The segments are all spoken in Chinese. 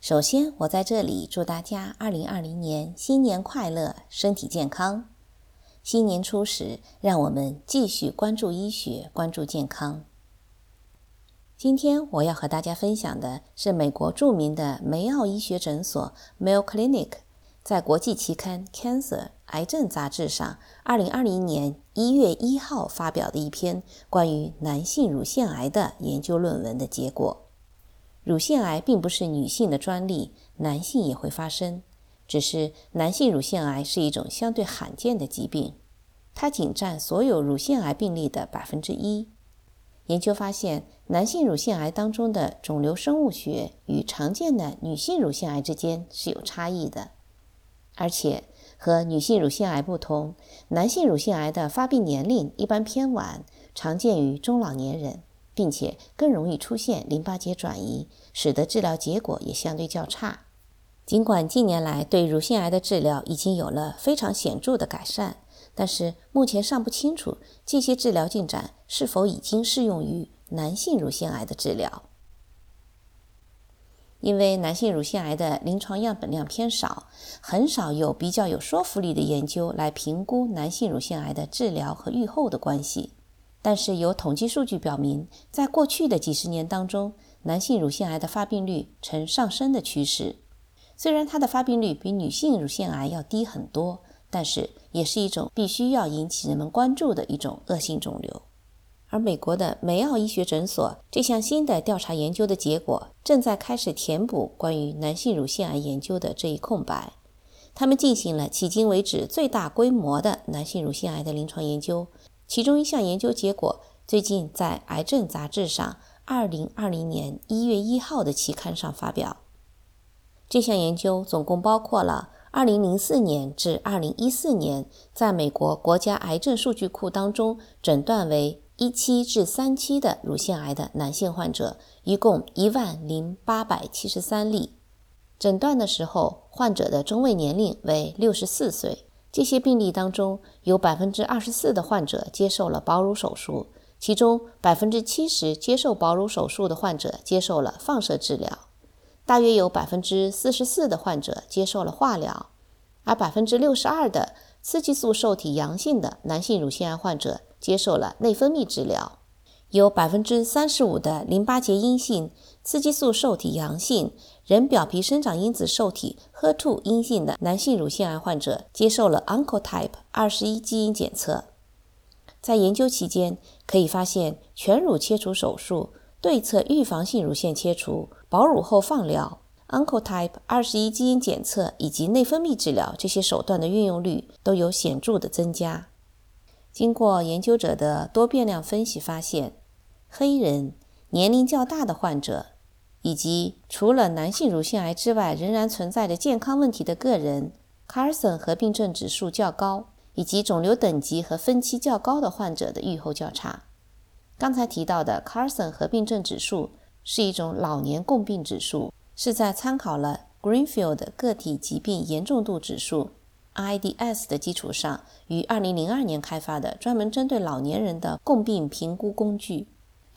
首先我在这里祝大家二零二零年新年快乐，身体健康。新年初始，让我们继续关注医学，关注健康。今天我要和大家分享的是美国著名的梅奥医学诊所 Mayo Clinic 在国际期刊《Cancer》癌症杂志上，二零二零年一月一号发表的一篇关于男性乳腺癌的研究论文的结果。乳腺癌并不是女性的专利，男性也会发生，只是男性乳腺癌是一种相对罕见的疾病，它仅占所有乳腺癌病例的百分之一。研究发现，男性乳腺癌当中的肿瘤生物学与常见的女性乳腺癌之间是有差异的，而且和女性乳腺癌不同，男性乳腺癌的发病年龄一般偏晚，常见于中老年人。并且更容易出现淋巴结转移，使得治疗结果也相对较差。尽管近年来对乳腺癌的治疗已经有了非常显著的改善，但是目前尚不清楚这些治疗进展是否已经适用于男性乳腺癌的治疗。因为男性乳腺癌的临床样本量偏少，很少有比较有说服力的研究来评估男性乳腺癌的治疗和预后的关系。但是有统计数据表明，在过去的几十年当中，男性乳腺癌的发病率呈上升的趋势。虽然它的发病率比女性乳腺癌要低很多，但是也是一种必须要引起人们关注的一种恶性肿瘤。而美国的梅奥医学诊所这项新的调查研究的结果，正在开始填补关于男性乳腺癌研究的这一空白。他们进行了迄今为止最大规模的男性乳腺癌的临床研究。其中一项研究结果最近在《癌症杂志》上，二零二零年一月一号的期刊上发表。这项研究总共包括了二零零四年至二零一四年在美国国家癌症数据库当中诊断为一期至三期的乳腺癌的男性患者，一共一万零八百七十三例。诊断的时候，患者的中位年龄为六十四岁。这些病例当中，有百分之二十四的患者接受了保乳手术，其中百分之七十接受保乳手术的患者接受了放射治疗，大约有百分之四十四的患者接受了化疗，而百分之六十二的雌激素受体阳性的男性乳腺癌患者接受了内分泌治疗。有百分之三十五的淋巴结阴性、雌激素受体阳性、人表皮生长因子受体 HER2 阴性的男性乳腺癌患者接受了 Oncotype 二十一基因检测。在研究期间，可以发现全乳切除手术、对侧预防性乳腺切除、保乳后放疗、Oncotype 二十一基因检测以及内分泌治疗这些手段的运用率都有显著的增加。经过研究者的多变量分析，发现。黑人、年龄较大的患者，以及除了男性乳腺癌之外仍然存在着健康问题的个人，Carson 合并症指数较高，以及肿瘤等级和分期较高的患者的预后较差。刚才提到的 Carson 合并症指数是一种老年共病指数，是在参考了 Greenfield 个体疾病严重度指数 （IDS） 的基础上，于2002年开发的专门针对老年人的共病评估工具。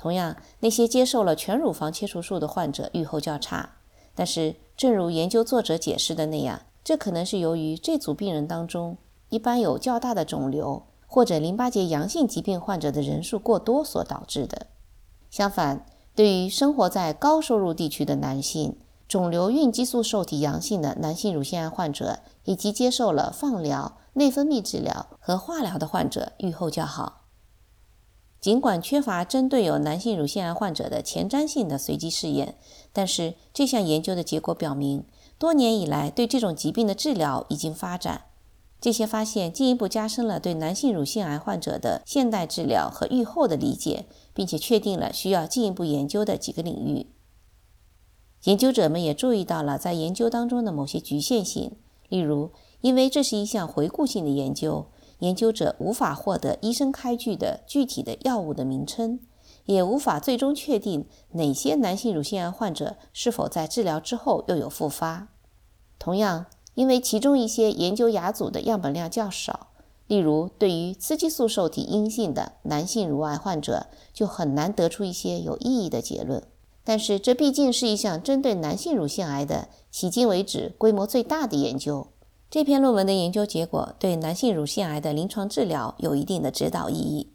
同样，那些接受了全乳房切除术的患者预后较差。但是，正如研究作者解释的那样，这可能是由于这组病人当中一般有较大的肿瘤或者淋巴结阳性疾病患者的人数过多所导致的。相反，对于生活在高收入地区的男性、肿瘤孕激素受体阳性的男性乳腺癌患者以及接受了放疗、内分泌治疗和化疗的患者预后较好。尽管缺乏针对有男性乳腺癌患者的前瞻性的随机试验，但是这项研究的结果表明，多年以来对这种疾病的治疗已经发展。这些发现进一步加深了对男性乳腺癌患者的现代治疗和预后的理解，并且确定了需要进一步研究的几个领域。研究者们也注意到了在研究当中的某些局限性，例如，因为这是一项回顾性的研究，研究者无法获得医生开具的具体的药物的名称，也无法最终确定哪些男性乳腺癌患者是否在治疗之后又有复发。同样，因为其中一些研究亚组的样本量较少，例如对于雌激素受体阴性的男性乳癌患者，就很难得出一些有意义的结论。但是，这毕竟是一项针对男性乳腺癌的迄今为止规模最大的研究。这篇论文的研究结果对男性乳腺癌的临床治疗有一定的指导意义。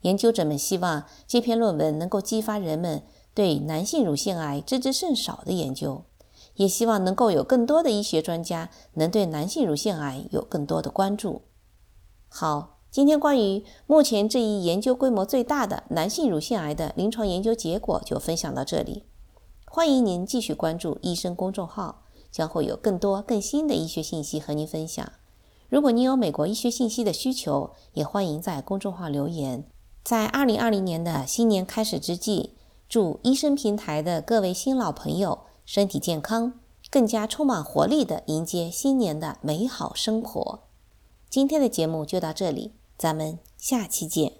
研究者们希望这篇论文能够激发人们对男性乳腺癌知之甚少的研究，也希望能够有更多的医学专家能对男性乳腺癌有更多的关注。好。今天关于目前这一研究规模最大的男性乳腺癌的临床研究结果就分享到这里。欢迎您继续关注医生公众号，将会有更多更新的医学信息和您分享。如果您有美国医学信息的需求，也欢迎在公众号留言。在二零二零年的新年开始之际，祝医生平台的各位新老朋友身体健康，更加充满活力的迎接新年的美好生活。今天的节目就到这里。咱们下期见。